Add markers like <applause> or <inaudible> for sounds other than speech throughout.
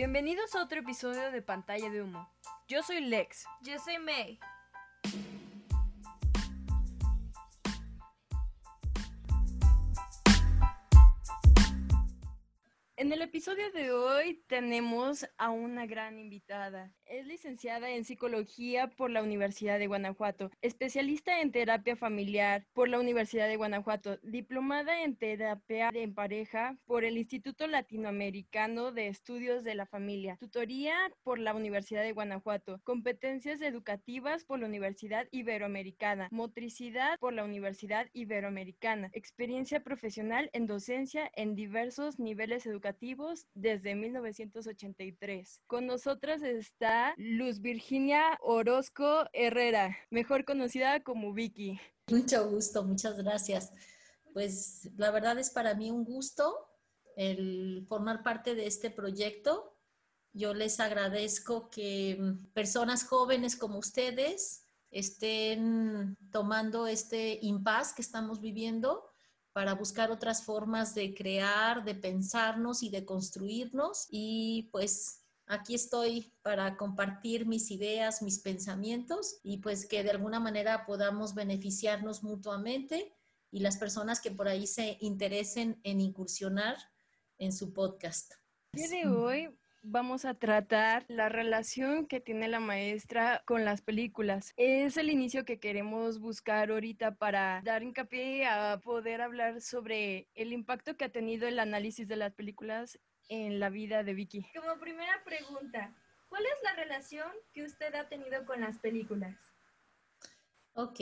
Bienvenidos a otro episodio de Pantalla de Humo. Yo soy Lex. Yo soy May. En el episodio de hoy tenemos a una gran invitada. Es licenciada en psicología por la Universidad de Guanajuato, especialista en terapia familiar por la Universidad de Guanajuato, diplomada en terapia en pareja por el Instituto Latinoamericano de Estudios de la Familia, tutoría por la Universidad de Guanajuato, competencias educativas por la Universidad Iberoamericana, motricidad por la Universidad Iberoamericana, experiencia profesional en docencia en diversos niveles educativos desde 1983. Con nosotras está Luz Virginia Orozco Herrera, mejor conocida como Vicky. Mucho gusto, muchas gracias. Pues la verdad es para mí un gusto el formar parte de este proyecto. Yo les agradezco que personas jóvenes como ustedes estén tomando este impasse que estamos viviendo para buscar otras formas de crear, de pensarnos y de construirnos. Y pues aquí estoy para compartir mis ideas, mis pensamientos y pues que de alguna manera podamos beneficiarnos mutuamente y las personas que por ahí se interesen en incursionar en su podcast. El de hoy vamos a tratar la relación que tiene la maestra con las películas. Es el inicio que queremos buscar ahorita para dar hincapié a poder hablar sobre el impacto que ha tenido el análisis de las películas en la vida de Vicky. Como primera pregunta, ¿cuál es la relación que usted ha tenido con las películas? Ok,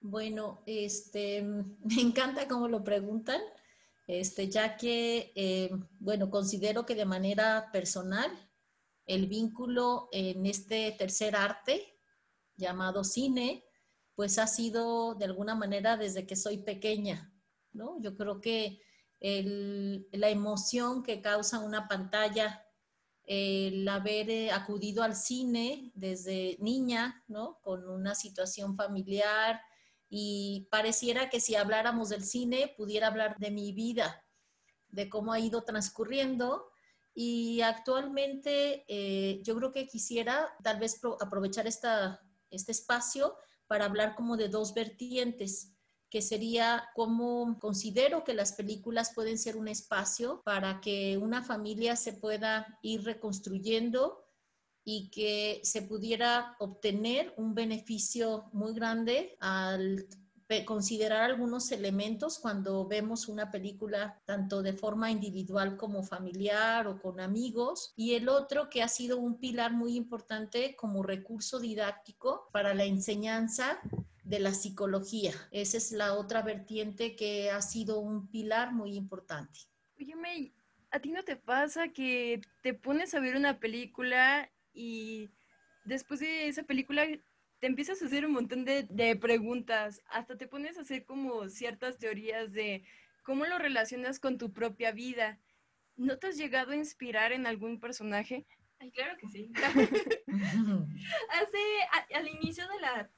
bueno, este, <laughs> me encanta cómo lo preguntan este, ya que, eh, bueno, considero que de manera personal el vínculo en este tercer arte llamado cine, pues ha sido de alguna manera desde que soy pequeña, ¿no? Yo creo que la emoción que causa una pantalla, el haber eh, acudido al cine desde niña, ¿no? Con una situación familiar, y pareciera que si habláramos del cine pudiera hablar de mi vida, de cómo ha ido transcurriendo. Y actualmente eh, yo creo que quisiera tal vez aprovechar esta, este espacio para hablar como de dos vertientes que sería cómo considero que las películas pueden ser un espacio para que una familia se pueda ir reconstruyendo y que se pudiera obtener un beneficio muy grande al considerar algunos elementos cuando vemos una película tanto de forma individual como familiar o con amigos y el otro que ha sido un pilar muy importante como recurso didáctico para la enseñanza de la psicología. Esa es la otra vertiente que ha sido un pilar muy importante. Oye, May, ¿a ti no te pasa que te pones a ver una película y después de esa película te empiezas a hacer un montón de, preguntas, hasta te pones a hacer como ciertas teorías de cómo lo relacionas con tu propia vida. ¿No te has llegado a inspirar en algún personaje? Ay, claro que sí. <laughs> <laughs> Hace, al inicio de la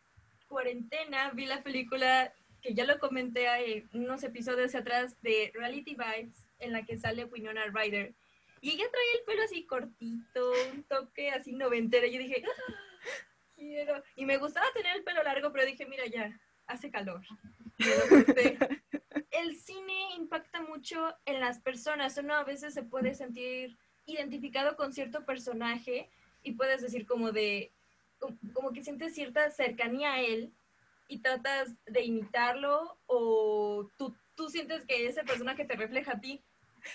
cuarentena, vi la película que ya lo comenté hay unos episodios atrás de Reality Vibes, en la que sale Winona Ryder. Y ella trae el pelo así cortito, un toque así noventero. Yo dije, ah, quiero. Y me gustaba tener el pelo largo, pero dije, mira, ya, hace calor. el cine impacta mucho en las personas. Uno a veces se puede sentir identificado con cierto personaje y puedes decir como de, como que sientes cierta cercanía a él y tratas de imitarlo o tú, tú sientes que ese personaje te refleja a ti.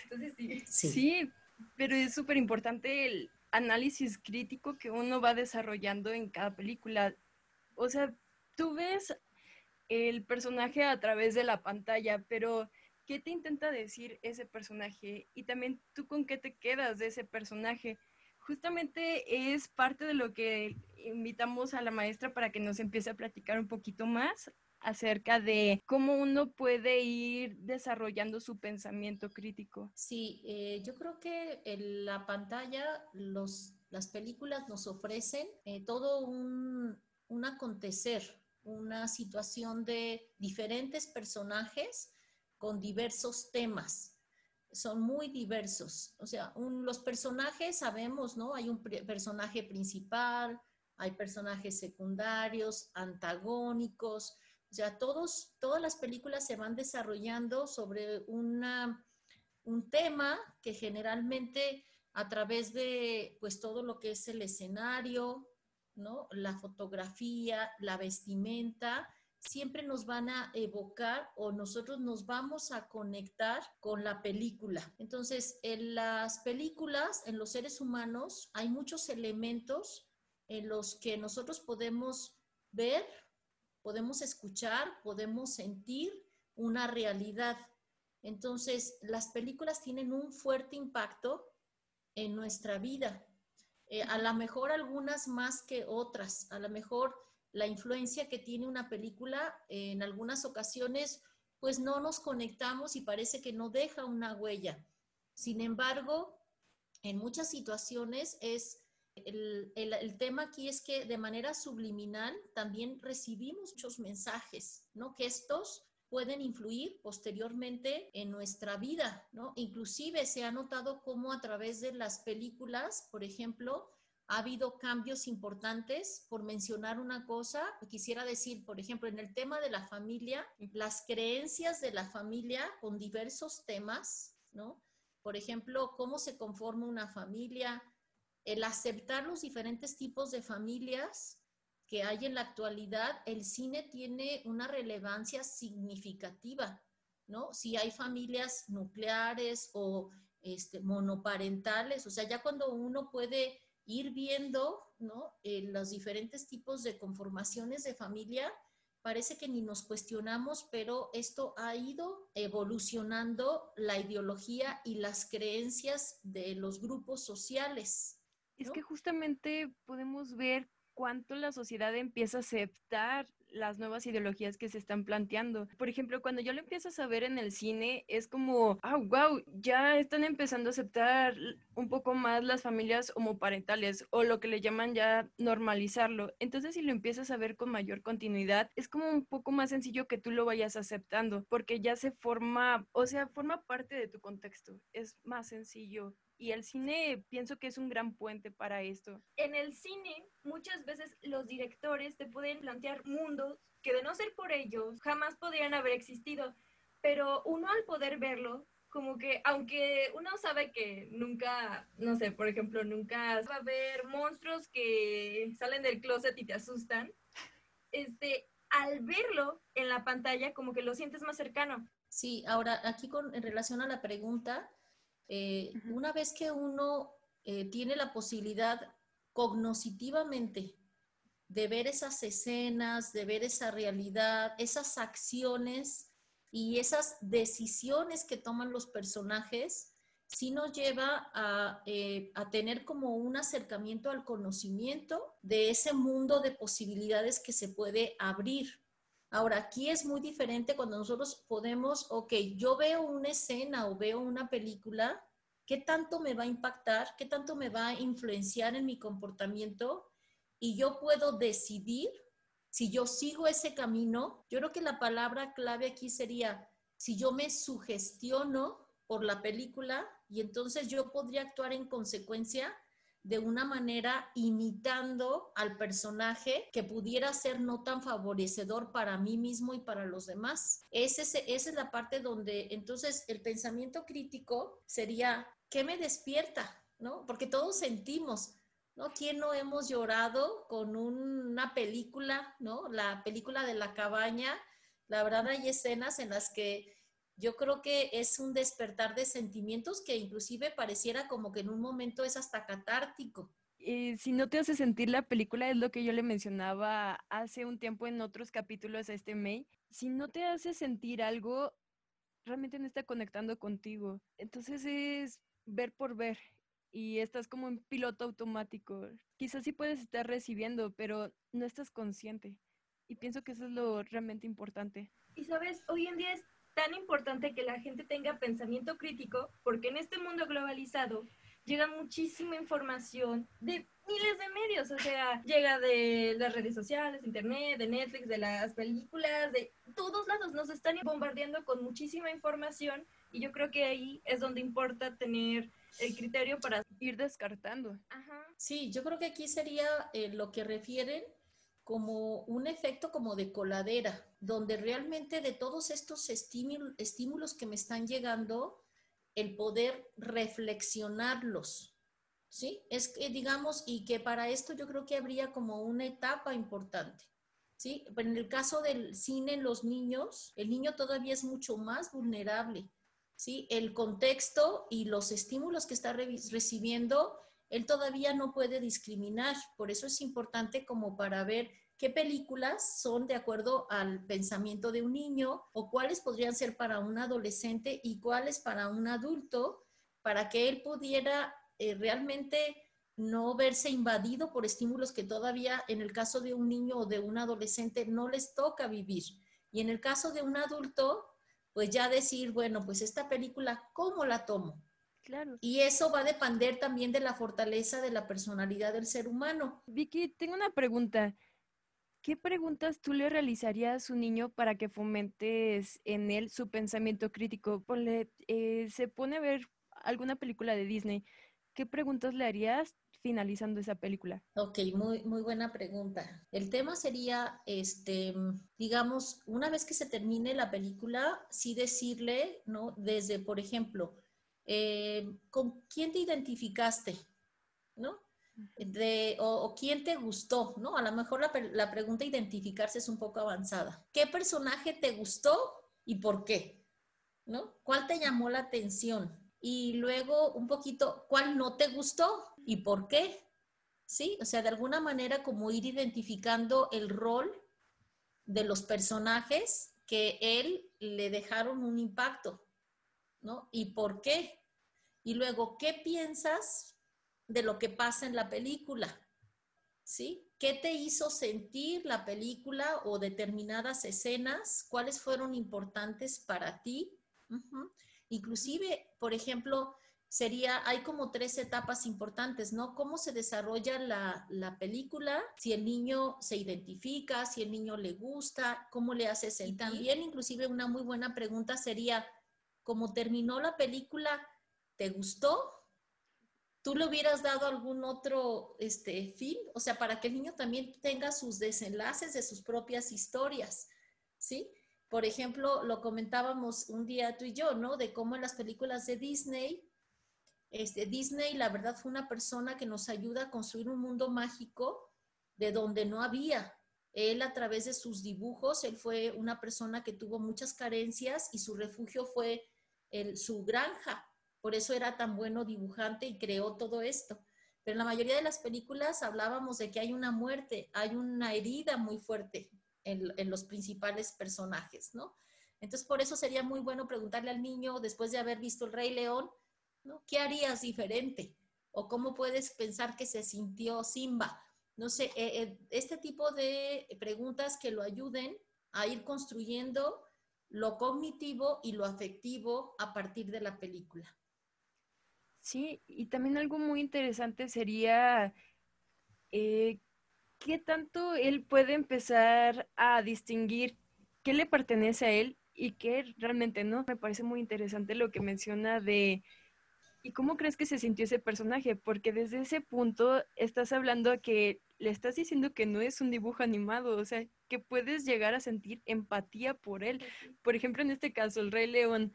Entonces sí. Sí, pero es súper importante el análisis crítico que uno va desarrollando en cada película. O sea, tú ves el personaje a través de la pantalla, pero ¿qué te intenta decir ese personaje? Y también tú con qué te quedas de ese personaje. Justamente es parte de lo que invitamos a la maestra para que nos empiece a platicar un poquito más acerca de cómo uno puede ir desarrollando su pensamiento crítico. Sí, eh, yo creo que en la pantalla los, las películas nos ofrecen eh, todo un, un acontecer, una situación de diferentes personajes con diversos temas son muy diversos. O sea, los personajes sabemos, ¿no? Hay un personaje principal, hay personajes secundarios, antagónicos. O sea, todos, todas las películas se van desarrollando sobre una, un tema que generalmente a través de pues todo lo que es el escenario, ¿no? La fotografía, la vestimenta, siempre nos van a evocar o nosotros nos vamos a conectar con la película. Entonces, en las películas, en los seres humanos, hay muchos elementos en los que nosotros podemos ver, podemos escuchar, podemos sentir una realidad. Entonces, las películas tienen un fuerte impacto en nuestra vida. Eh, a lo mejor algunas más que otras, a lo mejor la influencia que tiene una película en algunas ocasiones, pues no nos conectamos y parece que no deja una huella. Sin embargo, en muchas situaciones es el, el, tema aquí es que de manera subliminal también recibimos muchos mensajes, ¿no? Que estos pueden influir posteriormente en nuestra vida, ¿no? Inclusive se ha notado cómo a través de las películas, por ejemplo, ha habido cambios importantes. Por mencionar una cosa, quisiera decir, por ejemplo, en el tema de la familia, las creencias de la familia con diversos temas, ¿no? Por ejemplo, cómo se conforma una familia, el aceptar los diferentes tipos de familias que hay en la actualidad, el cine tiene una relevancia significativa, ¿no? Si hay familias nucleares o este, monoparentales, o sea, ya cuando uno puede ir viendo ¿no? Eh, los diferentes tipos de conformaciones de familia, parece que ni nos cuestionamos, pero esto ha ido evolucionando la ideología y las creencias de los grupos sociales. Es que justamente podemos ver cuánto la sociedad empieza a aceptar las nuevas ideologías que se están planteando. Por ejemplo, cuando yo lo empiezo a saber en el cine, es como, ah, wow, ya están empezando a aceptar un poco más las familias homoparentales o lo que le llaman ya normalizarlo. Entonces, si lo empiezas a ver con mayor continuidad, es como un poco más sencillo que tú lo vayas aceptando, porque ya se forma, o sea, forma parte de tu contexto. Es más sencillo y el cine pienso que es un gran puente para esto. En el cine muchas veces los directores te pueden plantear mundos que de no ser por ellos jamás podrían haber existido, pero uno al poder verlo, como que aunque uno sabe que nunca, no sé, por ejemplo, nunca va a haber monstruos que salen del closet y te asustan, este, al verlo en la pantalla como que lo sientes más cercano. Sí, ahora aquí con en relación a la pregunta, eh, una vez que uno eh, tiene la posibilidad cognoscitivamente de ver esas escenas, de ver esa realidad, esas acciones y esas decisiones que toman los personajes, sí nos lleva a, eh, a, tener como un acercamiento al conocimiento de ese mundo de posibilidades que se puede abrir. Ahora, aquí es muy diferente cuando nosotros podemos, ok, yo veo una escena o veo una película, ¿qué tanto me va a impactar? ¿Qué tanto me va a influenciar en mi comportamiento? Y yo puedo decidir si yo sigo ese camino. Yo creo que la palabra clave aquí sería, si yo me sugestiono por la película y entonces yo podría actuar en consecuencia de una manera imitando al personaje que pudiera ser no tan favorecedor para mí mismo y para los demás. esa es la parte donde entonces el pensamiento crítico sería, ¿qué me despierta? ¿No? Porque todos sentimos, ¿no? ¿Quién no hemos llorado con una película, ¿no? La película de la cabaña, la verdad hay escenas en las que yo creo que es un despertar de sentimientos que inclusive pareciera como que en un momento es hasta catártico. Y si no te hace sentir la película, es lo que yo le mencionaba hace un tiempo en otros capítulos a este May, si no te hace sentir algo, realmente no está conectando contigo. Entonces es ver por ver y estás como en piloto automático. Quizás sí puedes estar recibiendo, pero no estás consciente. Y pienso que eso es lo realmente importante. Y sabes, hoy en día tan importante que la gente tenga pensamiento crítico, porque en este mundo globalizado llega muchísima información de miles de medios, o sea, llega de las redes sociales, internet, de Netflix, de las películas, de todos lados, nos están bombardeando con muchísima información y yo creo que ahí es donde importa tener el criterio para ir descartando. Ajá. Sí, yo creo que aquí sería eh, lo que refieren como un efecto como de coladera, donde realmente de todos estos estímulos que me están llegando, el poder reflexionarlos, ¿sí? Es que, digamos, y que para esto yo creo que habría como una etapa importante, ¿sí? Pero en el caso del cine los niños, el niño todavía es mucho más vulnerable, ¿sí? El contexto y los estímulos que está recibiendo, él todavía no puede discriminar, por eso es importante como para ver qué películas son de acuerdo al pensamiento de un niño o cuáles podrían ser para un adolescente y cuáles para un adulto, para que él pudiera eh, realmente no verse invadido por estímulos que todavía en el caso de un niño o de un adolescente no les toca vivir. Y en el caso de un adulto, pues ya decir, bueno, pues esta película, ¿cómo la tomo? Claro. Y eso va a depender también de la fortaleza de la personalidad del ser humano. Vicky, tengo una pregunta. ¿Qué preguntas tú le realizarías a su niño para que fomentes en él su pensamiento crítico? Ponle, eh, se pone a ver alguna película de Disney. ¿Qué preguntas le harías finalizando esa película? Ok, muy, muy buena pregunta. El tema sería, este, digamos, una vez que se termine la película, sí decirle, ¿no? Desde, por ejemplo, eh, ¿con quién te identificaste? ¿No? de, o, quién te gustó, ¿no? A lo mejor la, la, pregunta identificarse es un poco avanzada. ¿Qué personaje te gustó y por qué? ¿No? ¿Cuál te llamó la atención? Y luego un poquito, ¿cuál no te gustó y por qué? ¿Sí? O sea, de alguna manera como ir identificando el rol de los personajes que él le dejaron un impacto, ¿no? ¿Y por qué? Y luego, ¿qué piensas de lo que pasa en la película. ¿Sí? ¿Qué te hizo sentir la película o determinadas escenas? ¿Cuáles fueron importantes para ti? Inclusive, por ejemplo, sería, hay como tres etapas importantes, ¿no? ¿Cómo se desarrolla la, la, película? Si el niño se identifica, si el niño le gusta, cómo le hace sentir. Y también, inclusive, una muy buena pregunta sería, ¿cómo terminó la película? ¿Te gustó? ¿Tú le hubieras dado algún otro este, fin? O sea, para que el niño también tenga sus desenlaces de sus propias historias, ¿sí? Por ejemplo, lo comentábamos un día tú y yo, ¿no? De cómo en las películas de Disney, este, Disney, la verdad, fue una persona que nos ayuda a construir un mundo mágico de donde no había. Él a través de sus dibujos, él fue una persona que tuvo muchas carencias y su refugio fue el, su granja, por eso era tan bueno dibujante y creó todo esto. Pero en la mayoría de las películas hablábamos de que hay una muerte, hay una herida muy fuerte en, los principales personajes, ¿no? Entonces, por eso sería muy bueno preguntarle al niño, después de haber visto El Rey León. ¿Qué harías diferente? ¿O cómo puedes pensar que se sintió Simba? No sé, eh, eh, este tipo de preguntas que lo ayuden a ir construyendo lo cognitivo y lo afectivo a partir de la película. Sí, y también algo muy interesante sería eh, qué tanto él puede empezar a distinguir qué le pertenece a él y qué realmente no. Me parece muy interesante lo que menciona de ¿y cómo crees que se sintió ese personaje? Porque desde ese punto estás hablando que le estás diciendo que no es un dibujo animado, o sea, que puedes llegar a sentir empatía por él. Por ejemplo, en este caso, el Rey León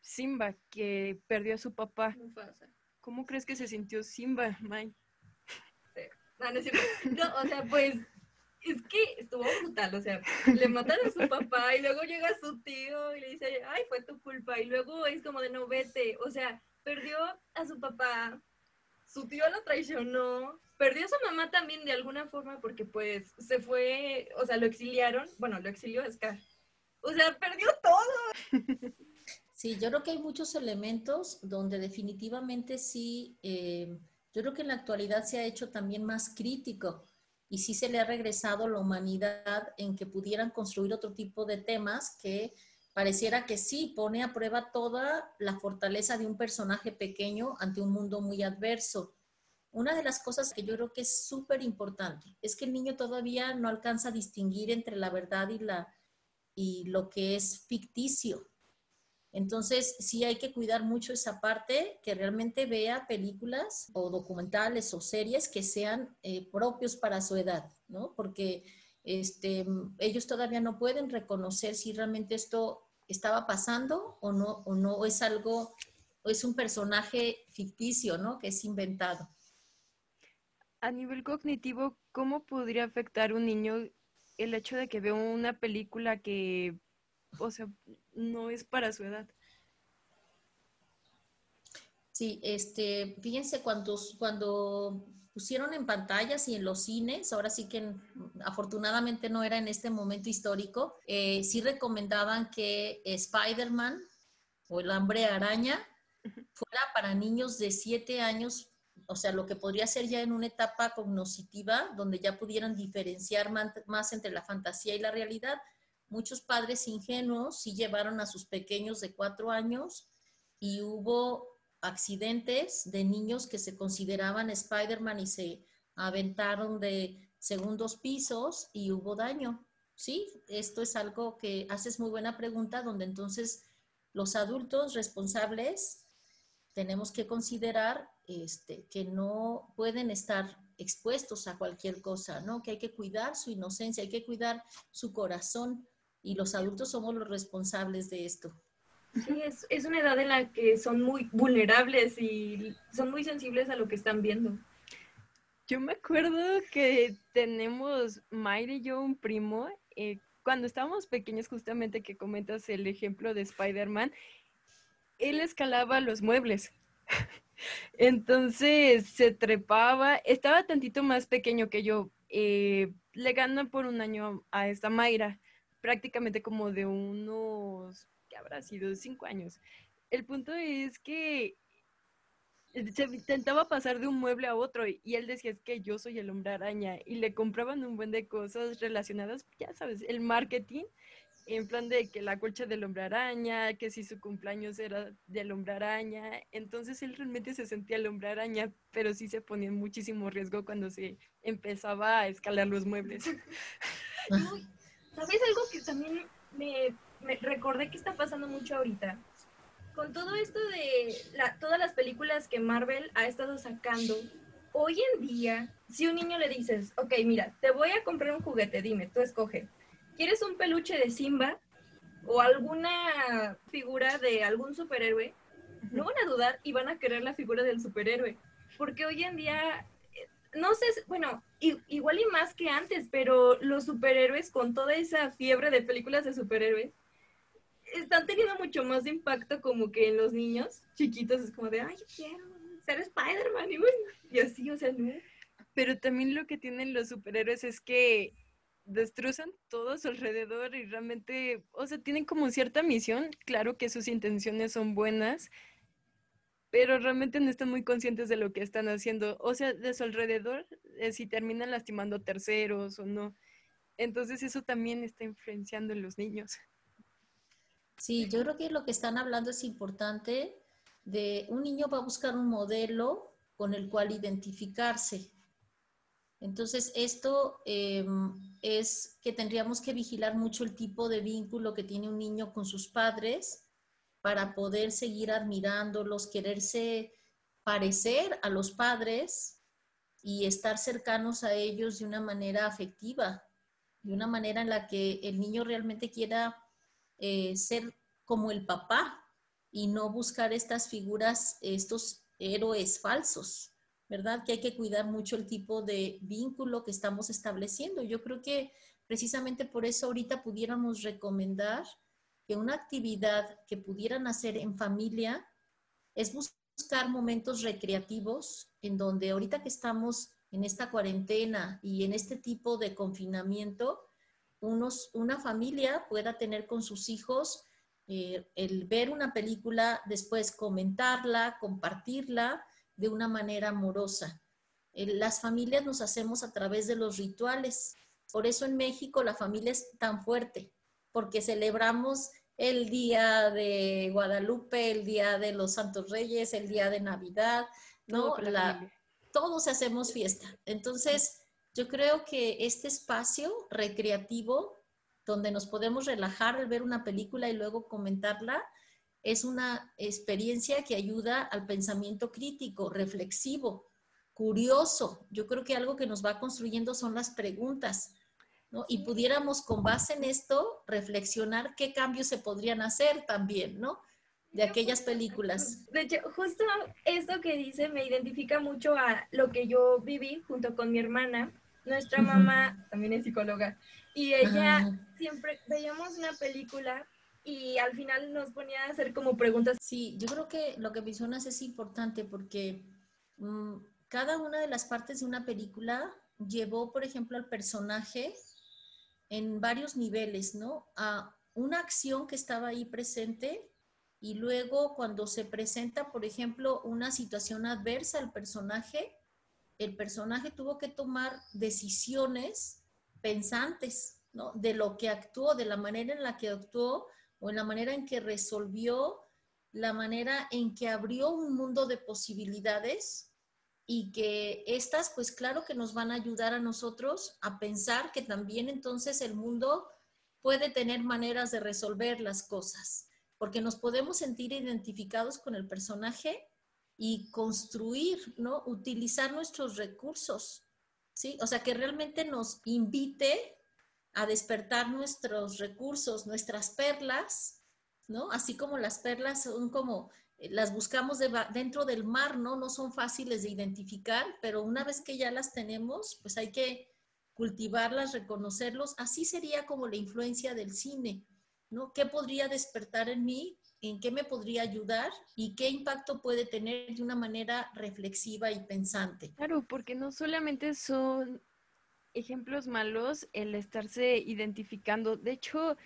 Simba, que perdió a su papá. ¿Cómo crees que se sintió Simba, May? No, no, es no, o sea, pues es que estuvo brutal, o sea, le matan a su papá y luego llega su tío y le dice, ay, fue tu culpa, y luego es como de no vete, o sea, perdió a su papá, su tío lo traicionó, perdió a su mamá también de alguna forma porque pues se fue, o sea, lo exiliaron, bueno, lo exilió a Scar, o sea, perdió todo. Sí, yo creo que hay muchos elementos donde definitivamente sí, eh, yo creo que en la actualidad se ha hecho también más crítico y sí se le ha regresado la humanidad en que pudieran construir otro tipo de temas que pareciera que sí, pone a prueba toda la fortaleza de un personaje pequeño ante un mundo muy adverso. Una de las cosas que yo creo que es súper importante es que el niño todavía no alcanza a distinguir entre la verdad y, la, y lo que es ficticio. Entonces, sí hay que cuidar mucho esa parte, que realmente vea películas o documentales o series que sean eh, propios para su edad, ¿no? Porque este, ellos todavía no pueden reconocer si realmente esto estaba pasando o no, o no es algo, o es un personaje ficticio, ¿no? Que es inventado. A nivel cognitivo, ¿cómo podría afectar un niño el hecho de que vea una película que, o sea, no es para su edad? Sí, este, fíjense cuando, cuando pusieron en pantallas y en los cines, ahora sí que afortunadamente no era en este momento histórico, eh, sí recomendaban que Spider-Man o el hambre araña fuera para niños de 7 años, o sea, lo que podría ser ya en una etapa cognoscitiva, donde ya pudieran diferenciar más entre la fantasía y la realidad. Muchos padres ingenuos sí llevaron a sus pequeños de 4 años y hubo accidentes de niños que se consideraban Spider-Man y se aventaron de segundos pisos y hubo daño. Sí, esto es algo que haces muy buena pregunta, donde entonces los adultos responsables tenemos que considerar este, que no pueden estar expuestos a cualquier cosa, ¿no? Que hay que cuidar su inocencia, hay que cuidar su corazón y los adultos somos los responsables de esto. Sí, es, es una edad en la que son muy vulnerables y son muy sensibles a lo que están viendo. Yo me acuerdo que tenemos Mayra y yo un primo, eh, cuando estábamos pequeños justamente que comentas el ejemplo de Spider-Man, él escalaba los muebles. <laughs> Entonces se trepaba, estaba tantito más pequeño que yo, eh, le ganó por un año a esta Mayra, prácticamente como de unos habrá sido cinco años. El punto es que se intentaba pasar de un mueble a otro y él decía es que yo soy el hombre araña y le compraban un buen de cosas relacionadas, ya sabes, el marketing, en plan de que la colcha del hombre araña, que si su cumpleaños era del hombre araña, entonces él realmente se sentía el hombre araña, pero sí se ponía muchísimo riesgo cuando se empezaba a escalar los muebles. <laughs> ¿Sabes algo que también me me recordé que está pasando mucho ahorita. Con todo esto de todas las películas que Marvel ha estado sacando, hoy en día, si un niño le dices, ok, mira, te voy a comprar un juguete, dime, tú escoge. ¿Quieres un peluche de Simba o alguna figura de algún superhéroe? No van a dudar y van a querer la figura del superhéroe. Porque hoy en día eh, no sé, bueno, igual y más que antes, pero los superhéroes con toda esa fiebre de películas de superhéroes, están teniendo mucho más impacto como que en los niños chiquitos es como de, ay, yo quiero ser Spider-Man y, así, o sea, no. Pero también lo que tienen los superhéroes es que destrozan todo a su alrededor y realmente, o sea, tienen como cierta misión, claro que sus intenciones son buenas, pero realmente no están muy conscientes de lo que están haciendo, o sea, de su alrededor, eh, si terminan lastimando terceros o no. Entonces eso también está influenciando en los niños. Sí, yo creo que lo que están hablando es importante de un niño va a buscar un modelo con el cual identificarse. Entonces, esto em, es que tendríamos que vigilar mucho el tipo de vínculo que tiene un niño con sus padres para poder seguir admirándolos, quererse parecer a los padres y estar cercanos a ellos de una manera afectiva, de una manera en la que el niño realmente quiera eh, ser como el papá y no buscar estas figuras, estos héroes falsos, ¿verdad? Que hay que cuidar mucho el tipo de vínculo que estamos estableciendo. Yo creo que precisamente por eso ahorita pudiéramos recomendar que una actividad que pudieran hacer en familia es buscar momentos recreativos en donde ahorita que estamos en esta cuarentena y en este tipo de confinamiento, unos, una familia pueda tener con sus hijos eh, el ver una película, después comentarla, compartirla de una manera amorosa. las familias nos hacemos a través de los rituales. Por eso en México la familia es tan fuerte, porque celebramos el día de Guadalupe, el día de los Santos Reyes, el día de Navidad, ¿no? La, todos hacemos fiesta. Entonces, yo creo que este espacio recreativo donde nos podemos relajar al ver una película y luego comentarla, es una experiencia que ayuda al pensamiento crítico, reflexivo, curioso. Yo creo que algo que nos va construyendo son las preguntas. ¿no? Y pudiéramos con base en esto reflexionar qué cambios se podrían hacer también, ¿no? De aquellas películas. De hecho, justo esto que dice me identifica mucho a lo que yo viví junto con mi hermana. Nuestra mamá también es psicóloga y ella siempre veíamos una película y al final nos ponía a hacer como preguntas. Sí, yo creo que lo que mencionas es importante porque mm, cada una de las partes de una película llevó, por ejemplo, al personaje en varios niveles, ¿no? A una acción que estaba ahí presente y luego cuando se presenta, por ejemplo, una situación adversa al personaje, el personaje tuvo que tomar decisiones pensantes, ¿no? De lo que actuó, de la manera en la que actuó o en la manera en que resolvió, la manera en que abrió un mundo de posibilidades y que estas, pues claro que nos van a ayudar a nosotros a pensar que también entonces el mundo puede tener maneras de resolver las cosas, porque nos podemos sentir identificados con el personaje y construir, ¿no? Utilizar nuestros recursos, ¿sí? O sea, que realmente nos invite a despertar nuestros recursos, nuestras perlas, ¿no? Así como las perlas son como eh, las buscamos dentro del mar, ¿no? No son fáciles de identificar, pero una vez que ya las tenemos, pues hay que cultivarlas, reconocerlos. Así sería como la influencia del cine, ¿no? ¿Qué podría despertar en mí? ¿En qué me podría ayudar? ¿Y qué impacto puede tener de una manera reflexiva y pensante? Claro, porque no solamente son ejemplos malos el estarse identificando. De hecho,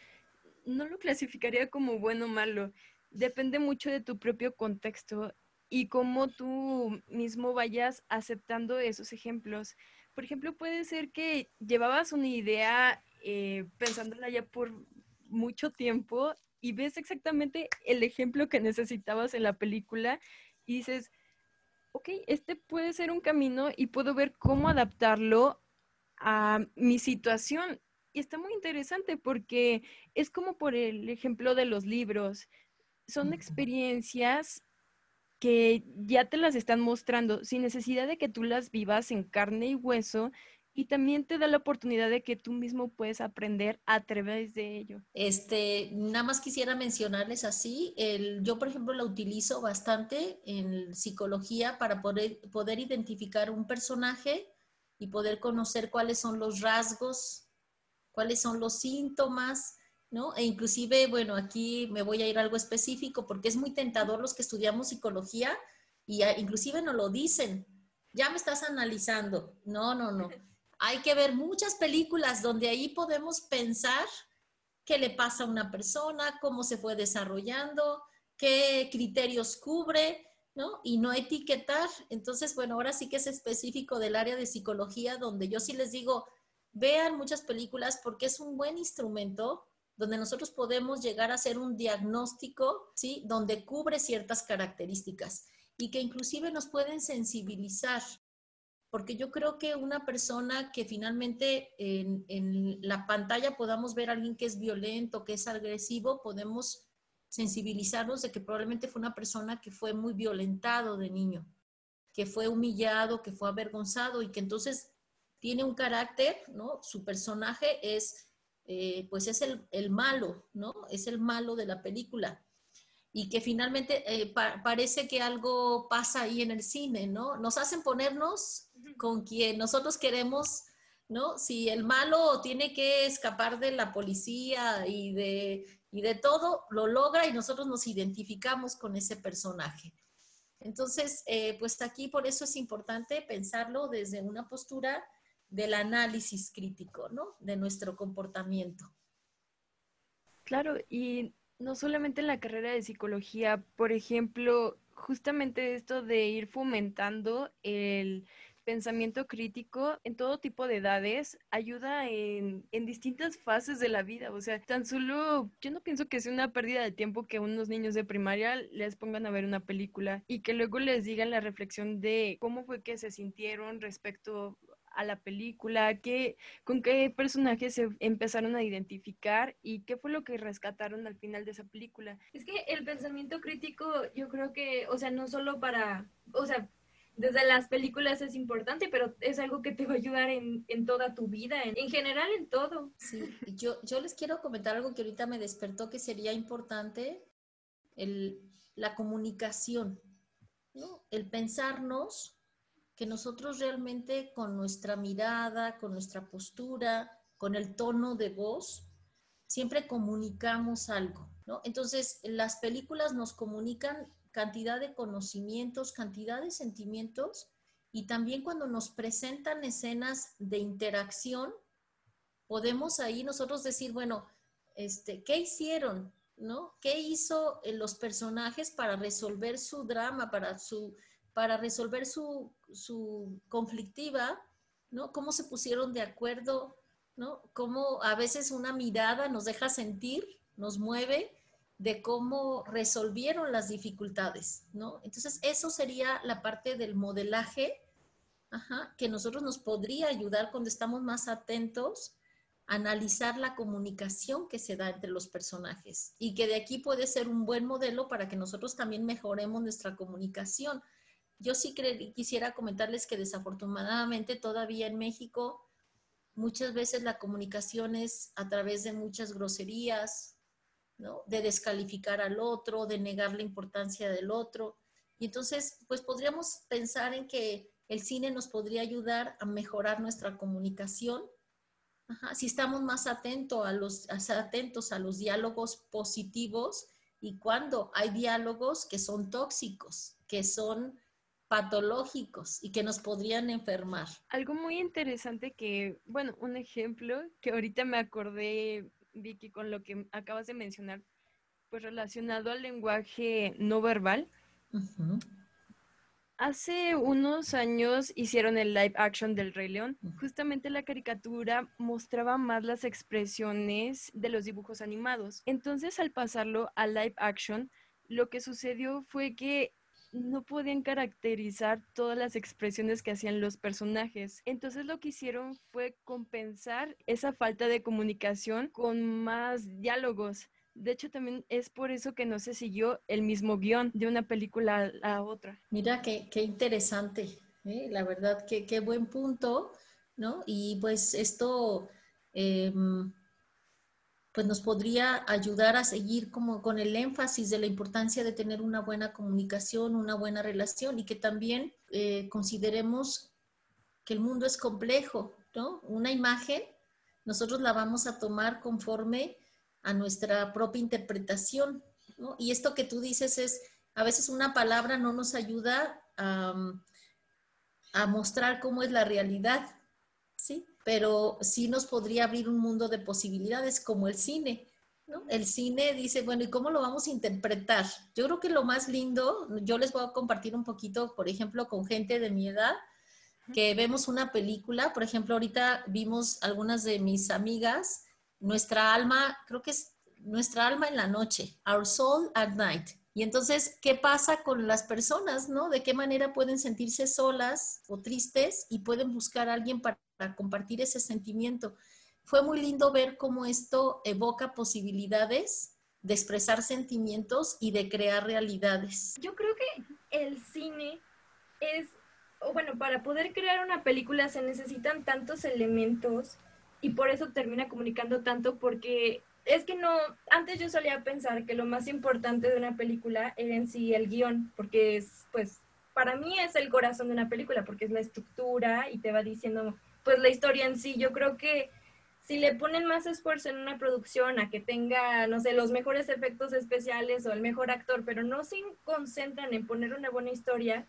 no lo clasificaría como bueno o malo depende mucho de tu propio contexto y cómo tú mismo vayas aceptando esos ejemplos. Por ejemplo, puede ser que llevabas una idea eh, pensándola ya por mucho tiempo y ves exactamente el ejemplo que necesitabas en la película y dices, ok, este puede ser un camino y puedo ver cómo adaptarlo a mi situación. Y está muy interesante porque es como por el ejemplo de los libros son experiencias que ya te las están mostrando sin necesidad de que tú las vivas en carne y hueso y también te da la oportunidad de que tú mismo puedes aprender a través de ello. Este, nada más quisiera mencionarles así, el, yo por ejemplo la utilizo bastante en psicología para poder, poder identificar un personaje y poder conocer cuáles son los rasgos, cuáles son los síntomas, ¿no? E inclusive, bueno, aquí me voy a ir a algo específico porque es muy tentador los que estudiamos psicología y inclusive nos lo dicen, ya me estás analizando. No, no, no. <laughs> Hay que ver muchas películas donde ahí podemos pensar qué le pasa a una persona, cómo se fue desarrollando, qué criterios cubre, ¿no? Y no etiquetar. Entonces, bueno, ahora sí que es específico del área de psicología, donde yo sí les digo, vean muchas películas porque es un buen instrumento donde nosotros podemos llegar a hacer un diagnóstico, ¿sí? Donde cubre ciertas características y que inclusive nos pueden sensibilizar. Porque yo creo que una persona que finalmente en, en la pantalla podamos ver a alguien que es violento, que es agresivo, podemos sensibilizarnos de que probablemente fue una persona que fue muy violentado de niño, que fue humillado, que fue avergonzado y que entonces tiene un carácter, ¿no? Su personaje es eh, pues es el, malo, ¿no? Es el malo de la película. Y que finalmente eh, parece que algo pasa ahí en el cine, ¿no? Nos hacen ponernos con quien nosotros queremos, ¿no? Si el malo tiene que escapar de la policía y de, y de todo, lo logra y nosotros nos identificamos con ese personaje. Entonces, eh, pues aquí por eso es importante pensarlo desde una postura del análisis crítico, ¿no? De nuestro comportamiento. Claro, y no solamente en la carrera de psicología, por ejemplo, justamente esto de ir fomentando el pensamiento crítico en todo tipo de edades ayuda en, en, distintas fases de la vida. O sea, tan solo yo no pienso que sea una pérdida de tiempo que unos niños de primaria les pongan a ver una película y que luego les digan la reflexión de cómo fue que se sintieron respecto a la película, qué, con qué personajes se empezaron a identificar y qué fue lo que rescataron al final de esa película. Es que el pensamiento crítico, yo creo que, o sea, no solo para, o sea, desde las películas es importante, pero es algo que te va a ayudar en, en toda tu vida, en, en, general en todo. Sí, yo, yo les quiero comentar algo que ahorita me despertó que sería importante, el, la comunicación, ¿no? el pensarnos que nosotros realmente con nuestra mirada, con nuestra postura, con el tono de voz, siempre comunicamos algo, ¿no? Entonces, las películas nos comunican cantidad de conocimientos, cantidad de sentimientos y también cuando nos presentan escenas de interacción, podemos ahí nosotros decir, bueno, este, ¿qué hicieron? ¿No? ¿Qué hizo eh, los personajes para resolver su drama, para su para resolver su, su conflictiva, ¿no? Cómo se pusieron de acuerdo, ¿no? Cómo a veces una mirada nos deja sentir, nos mueve de cómo resolvieron las dificultades, ¿no? Entonces, eso sería la parte del modelaje, ajá, que nosotros nos podría ayudar cuando estamos más atentos a analizar la comunicación que se da entre los personajes y que de aquí puede ser un buen modelo para que nosotros también mejoremos nuestra comunicación yo sí quisiera comentarles que desafortunadamente todavía en México muchas veces la comunicación es a través de muchas groserías, De descalificar al otro, de negar la importancia del otro. Y entonces, pues podríamos pensar en que el cine nos podría ayudar a mejorar nuestra comunicación. si estamos más atentos a, los, atentos a los diálogos positivos y cuando hay diálogos que son tóxicos, que son patológicos y que nos podrían enfermar. Algo muy interesante que, bueno, un ejemplo que ahorita me acordé, Vicky, con lo que acabas de mencionar, pues relacionado al lenguaje no verbal. Hace unos años hicieron el live action del Rey León. Justamente la caricatura mostraba más las expresiones de los dibujos animados. Entonces, al pasarlo a live action, lo que sucedió fue que no podían caracterizar todas las expresiones que hacían los personajes. Entonces lo que hicieron fue compensar esa falta de comunicación con más diálogos. De hecho, también es por eso que no se siguió el mismo guion de una película a otra. Mira, qué, qué interesante, ¿eh? la verdad, qué buen punto, ¿no? Y pues esto... Em, pues nos podría ayudar a seguir como con el énfasis de la importancia de tener una buena comunicación, una buena relación y que también eh, consideremos que el mundo es complejo, ¿no? Una imagen nosotros la vamos a tomar conforme a nuestra propia interpretación, ¿no? Y esto que tú dices es, a veces una palabra no nos ayuda a, mostrar cómo es la realidad. Pero sí nos podría abrir un mundo de posibilidades como el cine. ¿no? El cine dice, bueno, ¿y cómo lo vamos a interpretar? Yo creo que lo más lindo, yo les voy a compartir un poquito, por ejemplo, con gente de mi edad, que vemos una película, por ejemplo, ahorita vimos algunas de mis amigas, Nuestra alma, creo que es Nuestra alma en la noche, Our Soul at Night. Y entonces, ¿qué pasa con las personas, no? ¿De qué manera pueden sentirse solas o tristes y pueden buscar a alguien para compartir ese sentimiento. Fue muy lindo ver cómo esto evoca posibilidades de expresar sentimientos y de crear realidades. Yo creo que el cine es, bueno, para poder crear una película se necesitan tantos elementos y por eso termina comunicando tanto porque es que no, antes yo solía pensar que lo más importante de una película era en sí el guion, porque es, pues, para mí es el corazón de una película, porque es la estructura y te va diciendo pues la historia en sí. Yo creo que si le ponen más esfuerzo en una producción a que tenga, no sé, los mejores efectos especiales o el mejor actor, pero no se concentran en poner una buena historia,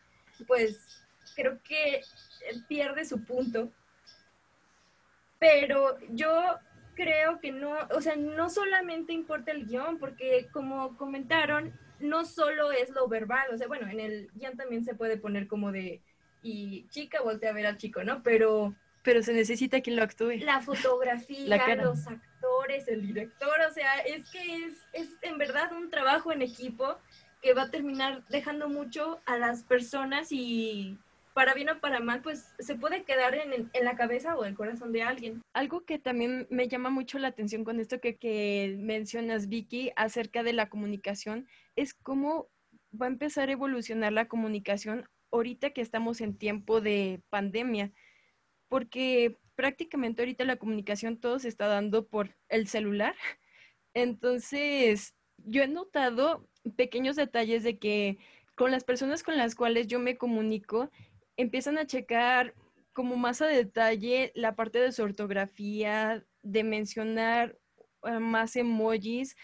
pues creo que pierde su punto. Pero yo creo que no, o sea, no solamente importa el guion, porque como comentaron, no solo es lo verbal, o sea, bueno, en el guion también se puede poner como de y chica voltea a ver al chico, ¿no? Pero... Pero se necesita quien lo actúe. La fotografía, los actores, el director, o sea, es que es, es en verdad un trabajo en equipo que va a terminar dejando mucho a las personas y para bien o para mal, pues se puede quedar en, en, la cabeza o el corazón de alguien. Algo que también me llama mucho la atención con esto que, que mencionas, Vicky, acerca de la comunicación, es cómo va a empezar a evolucionar la comunicación ahorita que estamos en tiempo de pandemia, porque prácticamente ahorita la comunicación todo se está dando por el celular. <laughs> Entonces, yo he notado pequeños detalles de que con las personas con las cuales yo me comunico, empiezan a checar como más a detalle la parte de su ortografía, de mencionar eh, más emojis,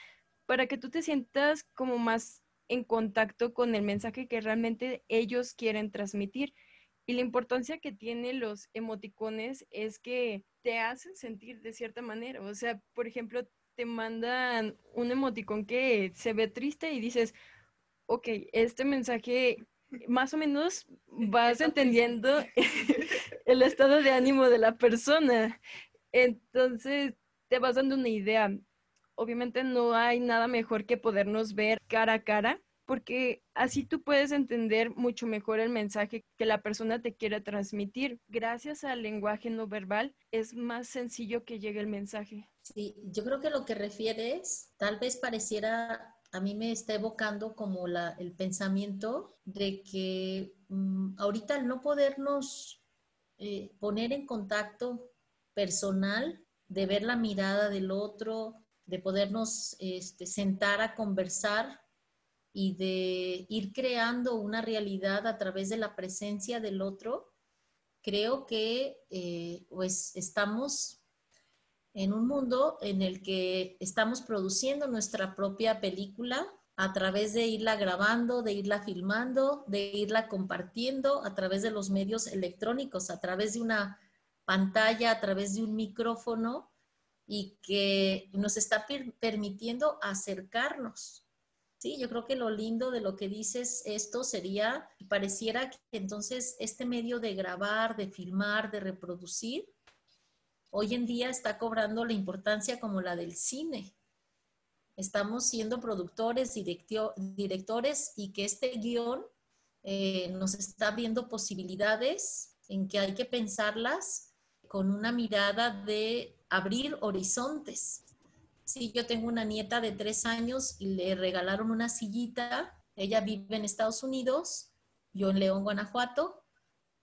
para que tú te sientas como más en contacto con el mensaje que realmente ellos quieren transmitir. Y la importancia que tienen los emoticones es que te hacen sentir de cierta manera. O sea, por ejemplo, te mandan un emoticón que se ve triste y dices, ok, este mensaje más o menos vas entendiendo <laughs> el estado de ánimo de la persona. Entonces, te vas dando una idea. Obviamente no hay nada mejor que podernos ver cara a cara, porque así tú puedes entender mucho mejor el mensaje que la persona te quiere transmitir. Gracias al lenguaje no verbal es más sencillo que llegue el mensaje. Sí, yo creo que lo que refieres tal vez pareciera a mí me está evocando como la, el pensamiento de que mm, ahorita al no podernos eh, poner en contacto personal, de ver la mirada del otro, de podernos este, sentar a conversar y de ir creando una realidad a través de la presencia del otro, creo que eh, pues estamos en un mundo en el que estamos produciendo nuestra propia película a través de irla grabando, de irla filmando, de irla compartiendo a través de los medios electrónicos, a través de una pantalla, a través de un micrófono y que nos está permitiendo acercarnos. Sí, yo creo que lo lindo de lo que dices esto sería, pareciera que entonces este medio de grabar, de filmar, de reproducir, hoy en día está cobrando la importancia como la del cine. Estamos siendo productores, directores y que este guion eh, nos está abriendo posibilidades en que hay que pensarlas con una mirada de abrir horizontes. Sí, yo tengo una nieta de tres años y le regalaron una sillita. Ella vive en Estados Unidos, yo en León, Guanajuato.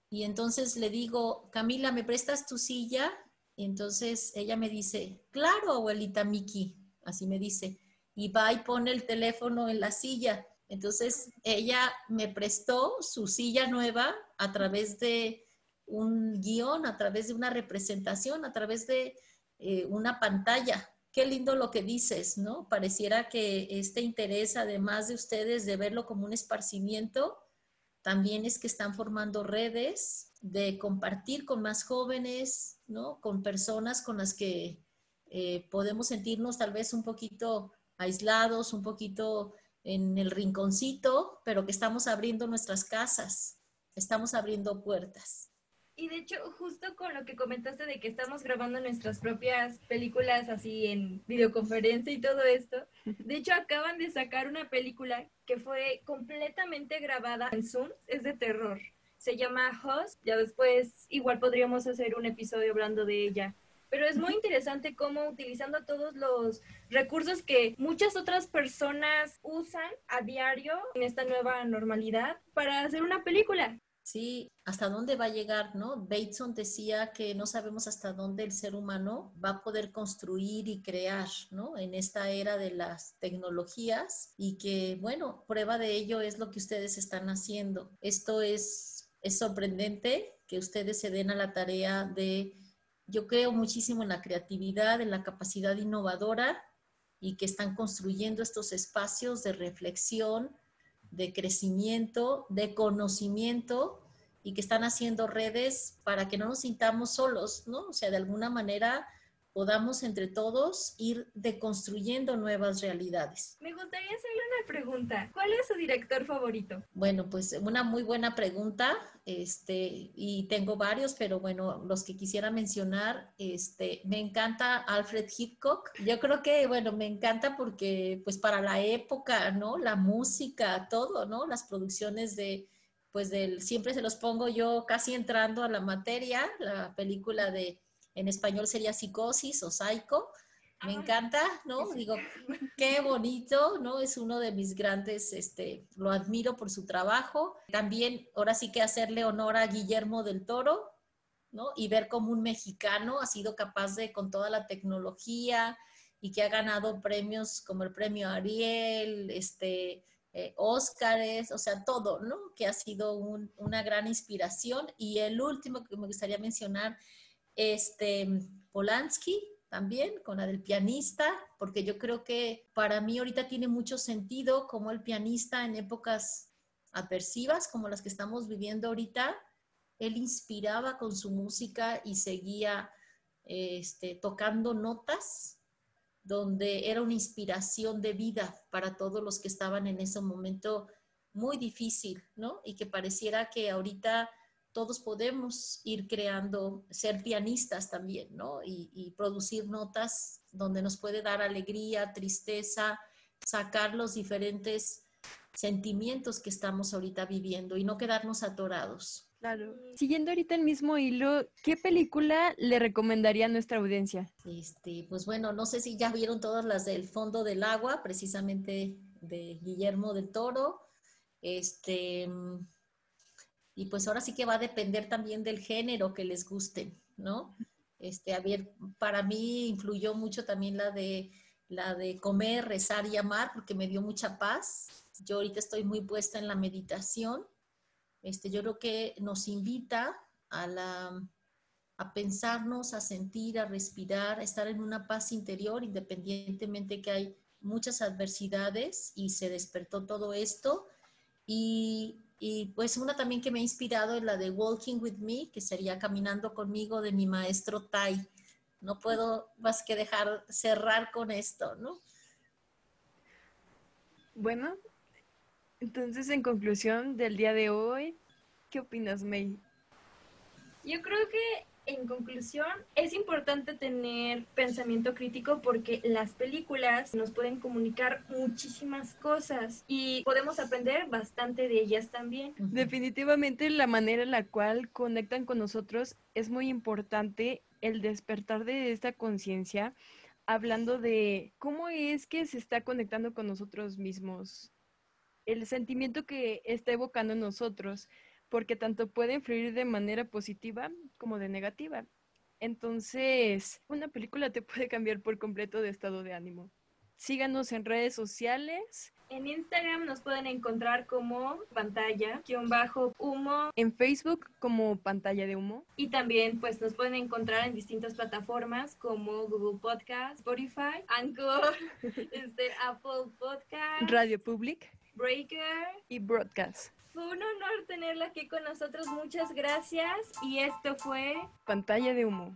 Y entonces le digo, Camila, ¿me prestas tu silla? Y entonces ella me dice, claro, abuelita Miki, así me dice, y va y pone el teléfono en la silla. Entonces ella me prestó su silla nueva a través de un guion, a través de una representación, a través de eh, una pantalla. Qué lindo lo que dices, ¿no? Pareciera que este interés, además de ustedes, de verlo como un esparcimiento, también es que están formando redes de compartir con más jóvenes, ¿no? Con personas con las que eh, podemos sentirnos tal vez un poquito aislados, un poquito en el rinconcito, pero que estamos abriendo nuestras casas, estamos abriendo puertas. Y de hecho, justo con lo que comentaste de que estamos grabando nuestras propias películas así en videoconferencia y todo esto, de hecho acaban de sacar una película que fue completamente grabada en Zoom, es de terror se llama Host, ya después igual podríamos hacer un episodio hablando de ella. Pero es muy interesante cómo utilizando todos los recursos que muchas otras personas usan a diario en esta nueva normalidad para hacer una película. Sí, hasta dónde va a llegar, ¿no? Bateson decía que no sabemos hasta dónde el ser humano va a poder construir y crear, ¿no? En esta era de las tecnologías y que, bueno, prueba de ello es lo que ustedes están haciendo. Esto es es sorprendente que ustedes se den a la tarea de, yo creo muchísimo en la creatividad, en la capacidad innovadora y que están construyendo estos espacios de reflexión, de crecimiento, de conocimiento y que están haciendo redes para que no nos sintamos solos, ¿no? O sea, de alguna manera podamos entre todos ir deconstruyendo nuevas realidades. Me gustaría hacerle una pregunta. ¿Cuál es su director favorito? Bueno, pues una muy buena pregunta. Este, y tengo varios, pero bueno, los que quisiera mencionar, este, me encanta Alfred Hitchcock. Yo creo que, bueno, me encanta porque, pues para la época, ¿no? La música, todo, ¿no? Las producciones de, pues del, siempre se los pongo yo casi entrando a la materia, la película de en español sería psicosis o psycho. Me encanta, ¿no? Digo, qué bonito, ¿no? Es uno de mis grandes, este, lo admiro por su trabajo. También, ahora sí que hacerle honor a Guillermo del Toro, ¿no? Y ver cómo un mexicano ha sido capaz de, con toda la tecnología y que ha ganado premios como el premio Ariel, este, eh, Óscares, o sea, todo, ¿no? Que ha sido una gran inspiración. Y el último que me gustaría mencionar este, Polanski también, con la del pianista, porque yo creo que para mí ahorita tiene mucho sentido como el pianista en épocas adversivas como las que estamos viviendo ahorita, él inspiraba con su música y seguía este, tocando notas donde era una inspiración de vida para todos los que estaban en ese momento muy difícil, ¿no? Y que pareciera que ahorita todos podemos ir creando, ser pianistas también, ¿no? Y, producir notas donde nos puede dar alegría, tristeza, sacar los diferentes sentimientos que estamos ahorita viviendo y no quedarnos atorados. Claro. Siguiendo ahorita el mismo hilo, ¿qué película le recomendaría a nuestra audiencia? Este, pues bueno, no sé si ya vieron todas las del Fondo del Agua, precisamente de Guillermo del Toro. Este, y pues ahora sí que va a depender también del género que les guste, ¿no? Este, a ver, para mí influyó mucho también la de, la de comer, rezar y amar, porque me dio mucha paz. Yo ahorita estoy muy puesta en la meditación. Este, yo creo que nos invita a, la, a pensarnos, a sentir, a respirar, a estar en una paz interior, independientemente que hay muchas adversidades y se despertó todo esto. Y y pues una también que me ha inspirado es la de Walking with Me, que sería Caminando conmigo de mi maestro Tai. No puedo más que dejar cerrar con esto, ¿no? Bueno, entonces en conclusión del día de hoy, ¿qué opinas, May? Yo creo que en conclusión, es importante tener pensamiento crítico porque las películas nos pueden comunicar muchísimas cosas y podemos aprender bastante de ellas también. Definitivamente la manera en la cual conectan con nosotros es muy importante el despertar de esta conciencia hablando de cómo es que se está conectando con nosotros mismos, el sentimiento que está evocando en nosotros porque tanto puede influir de manera positiva como de negativa. Entonces, una película te puede cambiar por completo de estado de ánimo. Síganos en redes sociales. En Instagram nos pueden encontrar como pantalla, bajo, humo. En Facebook como pantalla de humo. Y también pues nos pueden encontrar en distintas plataformas como Google Podcast, Spotify, Anchor, <laughs> este, Apple Podcast, Radio Public, Breaker y Broadcast. Fue un honor tenerla aquí con nosotros. Muchas gracias. Y esto fue Pantalla de Humo.